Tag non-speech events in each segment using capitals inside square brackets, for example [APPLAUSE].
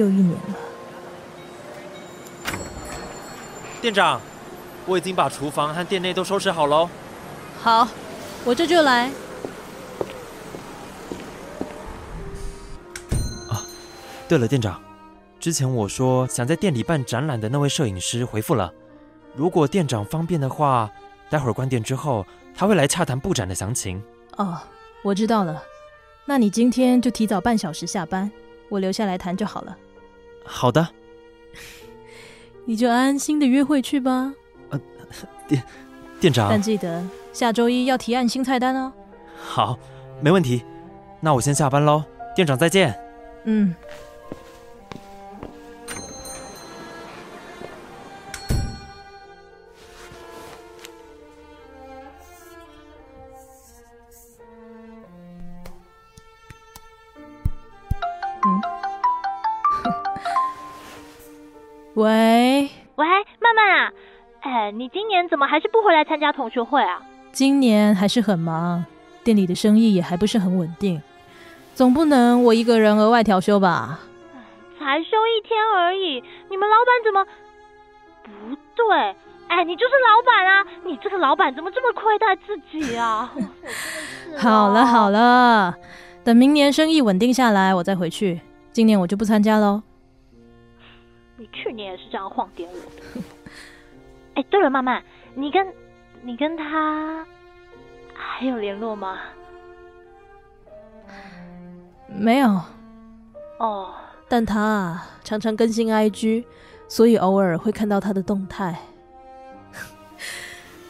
又一年了。店长，我已经把厨房和店内都收拾好喽。好，我这就来。啊，对了，店长，之前我说想在店里办展览的那位摄影师回复了，如果店长方便的话，待会儿关店之后他会来洽谈布展的详情。哦，我知道了。那你今天就提早半小时下班，我留下来谈就好了。好的。[LAUGHS] 你就安心的约会去吧。呃，店店长，但记得下周一要提案新菜单哦。好，没问题。那我先下班喽，店长再见。嗯。喂喂，曼曼啊，哎，你今年怎么还是不回来参加同学会啊？今年还是很忙，店里的生意也还不是很稳定，总不能我一个人额外调休吧？才休一天而已，你们老板怎么不对？哎，你就是老板啊！你这个老板怎么这么亏待自己啊？[LAUGHS] [LAUGHS] 好了好了，等明年生意稳定下来，我再回去。今年我就不参加喽。你去年也是这样晃点我的。哎，对了，曼曼，你跟你跟他还有联络吗？没有。哦，但他啊常常更新 IG，所以偶尔会看到他的动态。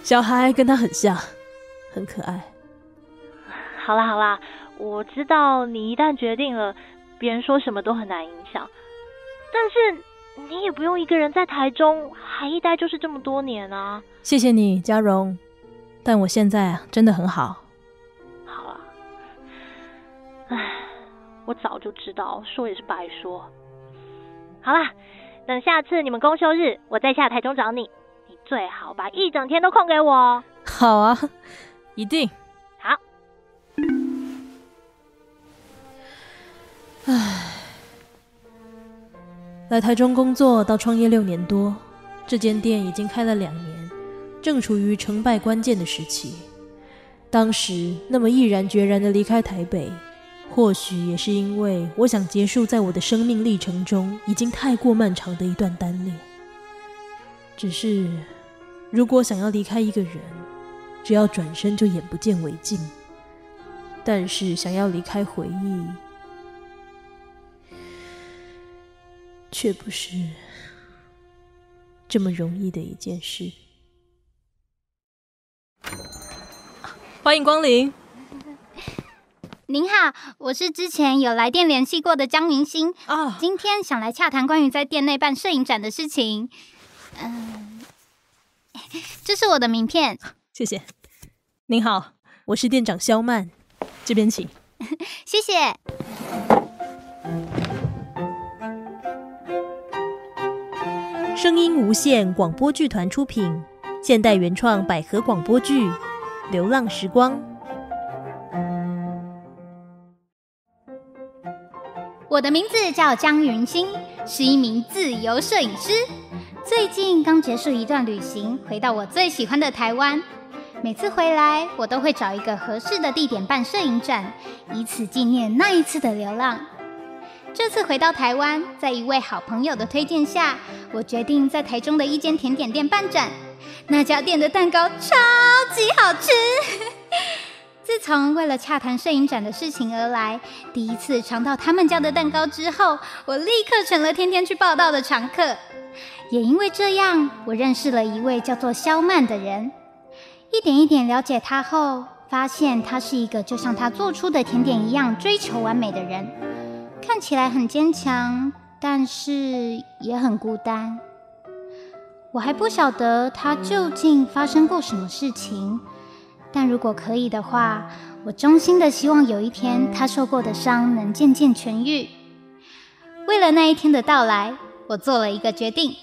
小孩跟他很像，很可爱。好啦好啦，我知道你一旦决定了，别人说什么都很难影响，但是。你也不用一个人在台中，还一待就是这么多年啊！谢谢你，嘉荣，但我现在啊真的很好。好啊，唉，我早就知道，说也是白说。好啦，等下次你们公休日，我再下台中找你，你最好把一整天都空给我。好啊，一定。好。唉。来台中工作到创业六年多，这间店已经开了两年，正处于成败关键的时期。当时那么毅然决然的离开台北，或许也是因为我想结束在我的生命历程中已经太过漫长的一段单恋。只是，如果想要离开一个人，只要转身就眼不见为净；但是想要离开回忆，却不是这么容易的一件事。欢迎光临。您好，我是之前有来电联系过的江明星啊，今天想来洽谈关于在店内办摄影展的事情。嗯，这是我的名片，谢谢。您好，我是店长肖曼，这边请。[LAUGHS] 谢谢。声音无限广播剧团出品，现代原创百合广播剧《流浪时光》。我的名字叫江云星，是一名自由摄影师。最近刚结束一段旅行，回到我最喜欢的台湾。每次回来，我都会找一个合适的地点办摄影展，以此纪念那一次的流浪。这次回到台湾，在一位好朋友的推荐下，我决定在台中的一间甜点店办展。那家店的蛋糕超级好吃。[LAUGHS] 自从为了洽谈摄影展的事情而来，第一次尝到他们家的蛋糕之后，我立刻成了天天去报道的常客。也因为这样，我认识了一位叫做肖曼的人。一点一点了解他后，发现他是一个就像他做出的甜点一样追求完美的人。看起来很坚强，但是也很孤单。我还不晓得他究竟发生过什么事情，但如果可以的话，我衷心的希望有一天他受过的伤能渐渐痊愈。为了那一天的到来，我做了一个决定。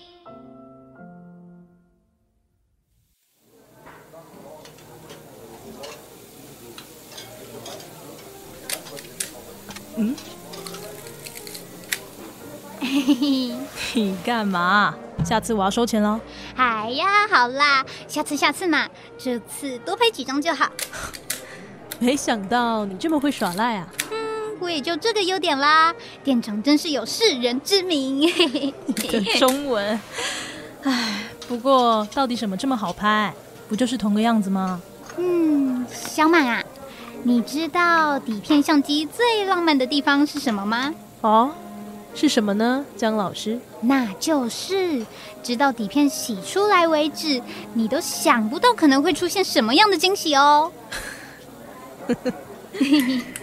[LAUGHS] 你干嘛？下次我要收钱喽。哎呀，好啦，下次下次嘛，这次多拍几张就好。[LAUGHS] 没想到你这么会耍赖啊！嗯，我也就这个优点啦。店长真是有世人之名。[LAUGHS] 的中文，唉，不过到底什么这么好拍？不就是同个样子吗？嗯，小满啊，你知道底片相机最浪漫的地方是什么吗？哦，是什么呢，江老师？那就是直到底片洗出来为止，你都想不到可能会出现什么样的惊喜哦。[LAUGHS]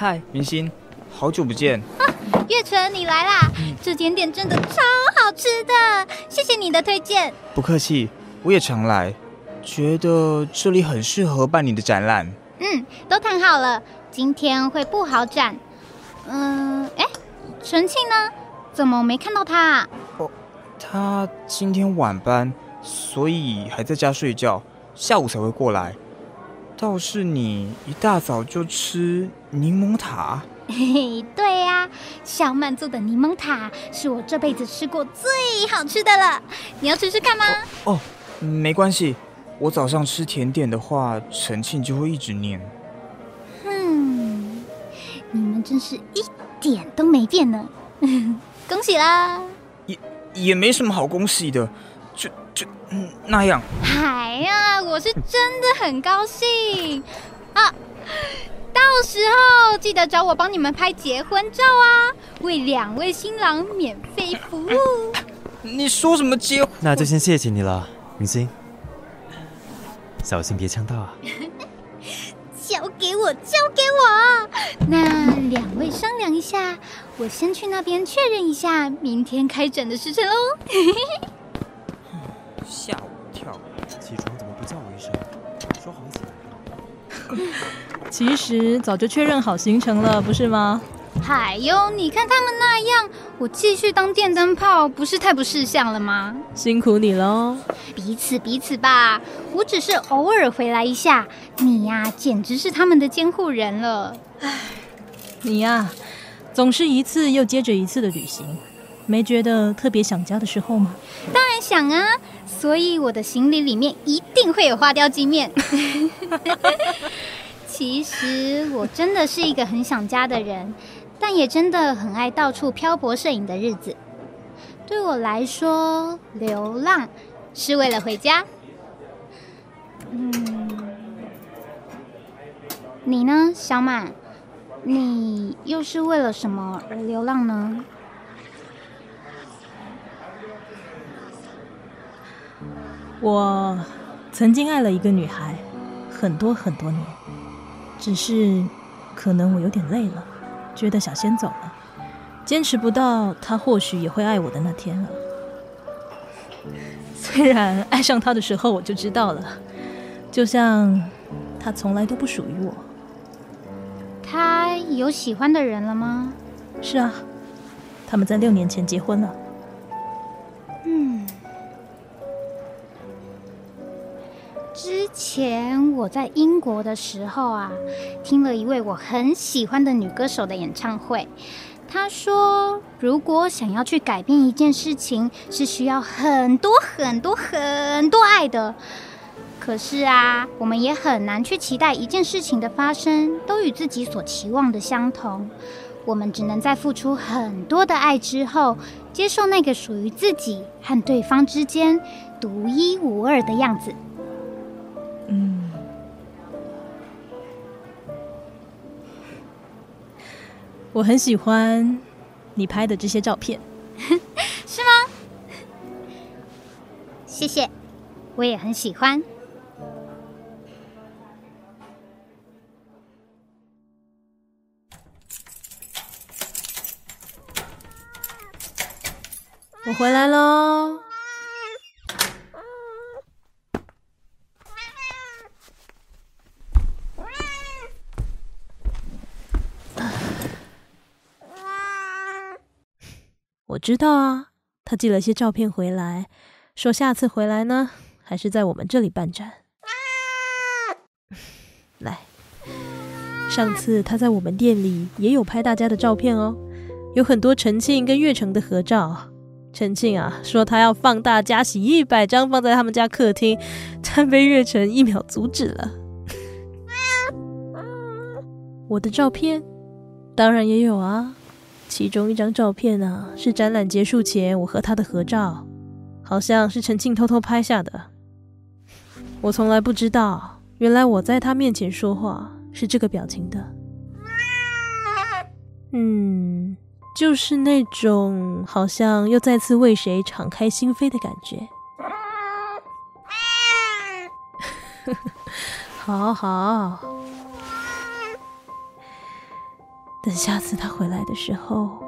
嗨，明星，好久不见。[LAUGHS] 月晨，你来啦！这间店真的超好吃的，谢谢你的推荐。不客气，我也常来，觉得这里很适合办你的展览。嗯，都谈好了，今天会不好展。嗯，哎，陈庆呢？怎么没看到他啊？哦，他今天晚班，所以还在家睡觉，下午才会过来。倒是你一大早就吃柠檬塔，嘿嘿，对呀，小曼做的柠檬塔是我这辈子吃过最好吃的了。你要吃吃看吗？哦，没关系，我早上吃甜点的话，陈庆就会一直念。哼，你们真是一点都没变呢，[LAUGHS] 恭喜啦！也也没什么好恭喜的。嗯，那样。哎呀，我是真的很高兴啊！到时候记得找我帮你们拍结婚照啊，为两位新郎免费服务。你说什么结？那就先谢谢你了，明星。小心别呛到啊！[LAUGHS] 交给我，交给我。那两位商量一下，我先去那边确认一下明天开展的时辰喽。起床怎么不叫我一声？说好一起来。[LAUGHS] 其实早就确认好行程了，不是吗？海哟，你看他们那样，我继续当电灯泡，不是太不识相了吗？辛苦你喽！彼此彼此吧，我只是偶尔回来一下，你呀，简直是他们的监护人了。唉，你呀，总是一次又接着一次的旅行。没觉得特别想家的时候吗？当然想啊，所以我的行李里面一定会有花雕鸡面。[LAUGHS] 其实我真的是一个很想家的人，但也真的很爱到处漂泊摄影的日子。对我来说，流浪是为了回家。嗯，你呢，小满？你又是为了什么而流浪呢？我曾经爱了一个女孩，很多很多年，只是可能我有点累了，觉得想先走了，坚持不到她或许也会爱我的那天了。[LAUGHS] 虽然爱上她的时候我就知道了，就像她从来都不属于我。她有喜欢的人了吗？是啊，他们在六年前结婚了。之前我在英国的时候啊，听了一位我很喜欢的女歌手的演唱会。她说，如果想要去改变一件事情，是需要很多很多很多爱的。可是啊，我们也很难去期待一件事情的发生都与自己所期望的相同。我们只能在付出很多的爱之后，接受那个属于自己和对方之间独一无二的样子。我很喜欢你拍的这些照片，[LAUGHS] 是吗？谢谢，我也很喜欢。我回来喽。我知道啊，他寄了些照片回来，说下次回来呢，还是在我们这里办展。来，上次他在我们店里也有拍大家的照片哦，有很多陈庆跟月成的合照。陈庆啊，说他要放大加洗一百张放在他们家客厅，但被月成一秒阻止了。我的照片当然也有啊。其中一张照片啊，是展览结束前我和他的合照，好像是陈庆偷偷拍下的。我从来不知道，原来我在他面前说话是这个表情的。嗯，就是那种好像又再次为谁敞开心扉的感觉。好 [LAUGHS] 好。等下次他回来的时候，